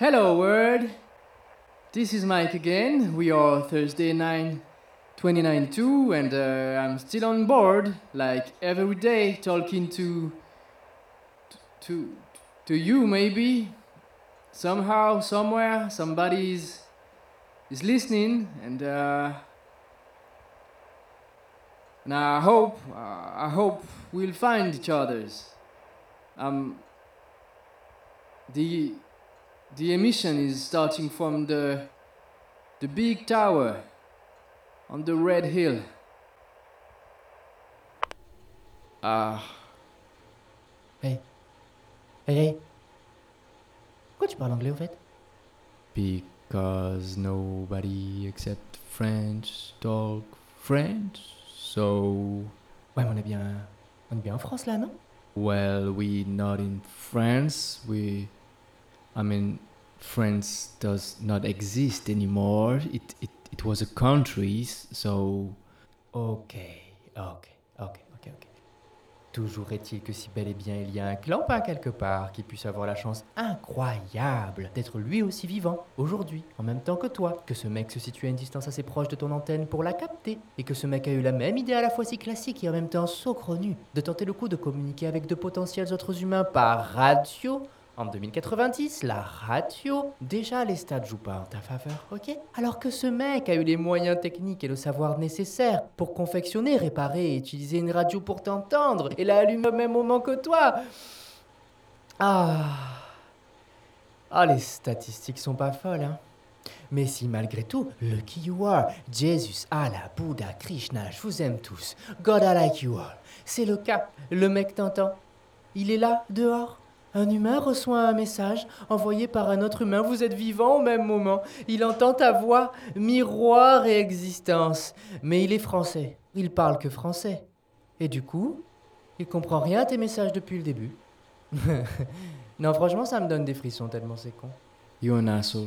Hello, world. This is Mike again. We are Thursday 9 2092, and uh, I'm still on board, like every day, talking to. to. to you, maybe. Somehow, somewhere, somebody is, is listening, and. Uh, and I hope, uh, I hope we'll find each other's. Um, the the emission is starting from the the big tower on the red hill. Ah, Hey. Hey, hey. Pourquoi tu parles anglais au fait because nobody except French talk French, so Ouais, mais on est bien. On est bien en France là, non well, we not in France. We, I mean, France does not exist anymore. It it it was a country, so Ok, ok, ok, ok, ok. Toujours est-il que si bel et bien il y a un clampin quelque part qui puisse avoir la chance incroyable d'être lui aussi vivant, aujourd'hui, en même temps que toi, que ce mec se situe à une distance assez proche de ton antenne pour la capter, et que ce mec a eu la même idée à la fois si classique et en même temps saugrenue, de tenter le coup de communiquer avec de potentiels autres humains par radio, en 2090, la radio, déjà les stats jouent pas en ta faveur, ok? Alors que ce mec a eu les moyens techniques et le savoir nécessaire pour confectionner, réparer et utiliser une radio pour t'entendre, et la allume au même moment que toi. Ah. Ah, les statistiques sont pas folles, hein. Mais si malgré tout, lucky you are, Jesus, Allah, Bouddha, Krishna, je vous aime tous, God I like you all, c'est le cas, le mec t'entend, il est là, dehors. Un humain reçoit un message envoyé par un autre humain. Vous êtes vivant au même moment. Il entend ta voix, miroir et existence. Mais il est français. Il parle que français. Et du coup, il comprend rien à tes messages depuis le début. non, franchement, ça me donne des frissons tellement c'est con. you're an asshole.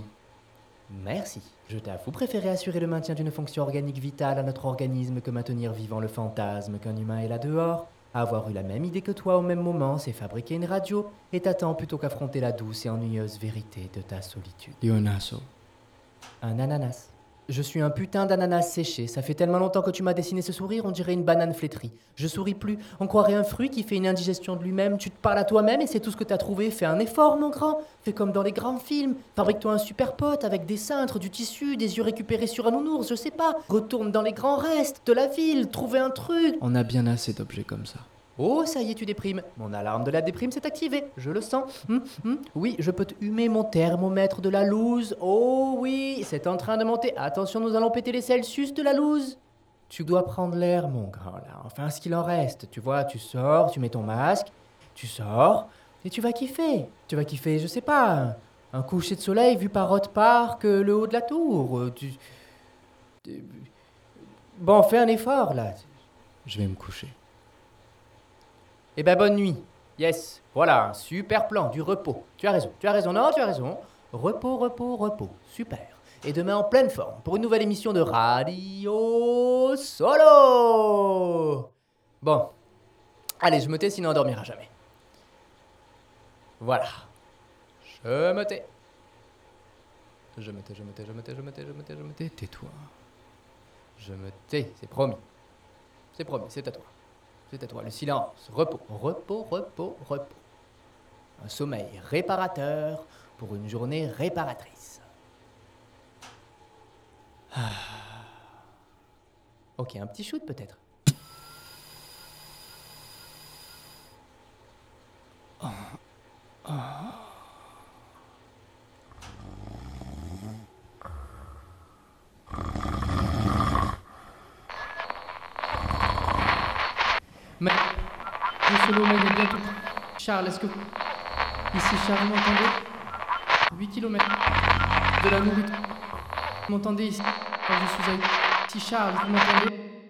Merci. Je t'avoue préférer assurer le maintien d'une fonction organique vitale à notre organisme que maintenir vivant le fantasme qu'un humain est là dehors. Avoir eu la même idée que toi au même moment, c'est fabriquer une radio et t'attends plutôt qu'affronter la douce et ennuyeuse vérité de ta solitude. Asshole. Un ananas. Je suis un putain d'ananas séché. Ça fait tellement longtemps que tu m'as dessiné ce sourire, on dirait une banane flétrie. Je souris plus. On croirait un fruit qui fait une indigestion de lui-même. Tu te parles à toi-même et c'est tout ce que t'as trouvé. Fais un effort, mon grand. Fais comme dans les grands films. Fabrique-toi un super pote avec des cintres, du tissu, des yeux récupérés sur un nounours, je sais pas. Retourne dans les grands restes de la ville. Trouver un truc. On a bien assez d'objets comme ça. Oh, ça y est, tu déprimes. Mon alarme de la déprime s'est activée. Je le sens. Hum, hum. Oui, je peux te humer mon thermomètre de la loose. Oh oui, c'est en train de monter. Attention, nous allons péter les Celsius de la loose. Tu dois prendre l'air, mon grand, là. Enfin, ce qu'il en reste. Tu vois, tu sors, tu mets ton masque, tu sors, et tu vas kiffer. Tu vas kiffer, je sais pas, un, coucher de soleil vu par autre part que le haut de la tour. Euh, tu- Bon, fais un effort, là. Je vais me coucher. Eh ben bonne nuit. Yes, voilà, un super plan, du repos. Tu as raison, tu as raison, non, tu as raison. Repos, repos, repos. Super. Et demain en pleine forme pour une nouvelle émission de Radio Solo. Bon. Allez, je me tais, sinon on dormira jamais. Voilà. Je me tais. Je me tais, je me tais, je me tais, je me tais, je me tais, je me tais. Tais-toi. Je me tais, c'est promis. C'est promis, c'est à toi. C'est à toi. Le silence, repos, repos, repos, repos. Un sommeil réparateur pour une journée réparatrice. Ah. Ok, un petit shoot peut-être. Mais. Le solo mec est bientôt. Charles, est-ce que. Ici, Charles, vous m'entendez? 8 km. De la nourriture. Vous m'entendez ici? Quand je suis avec. Ici, Charles, vous m'entendez?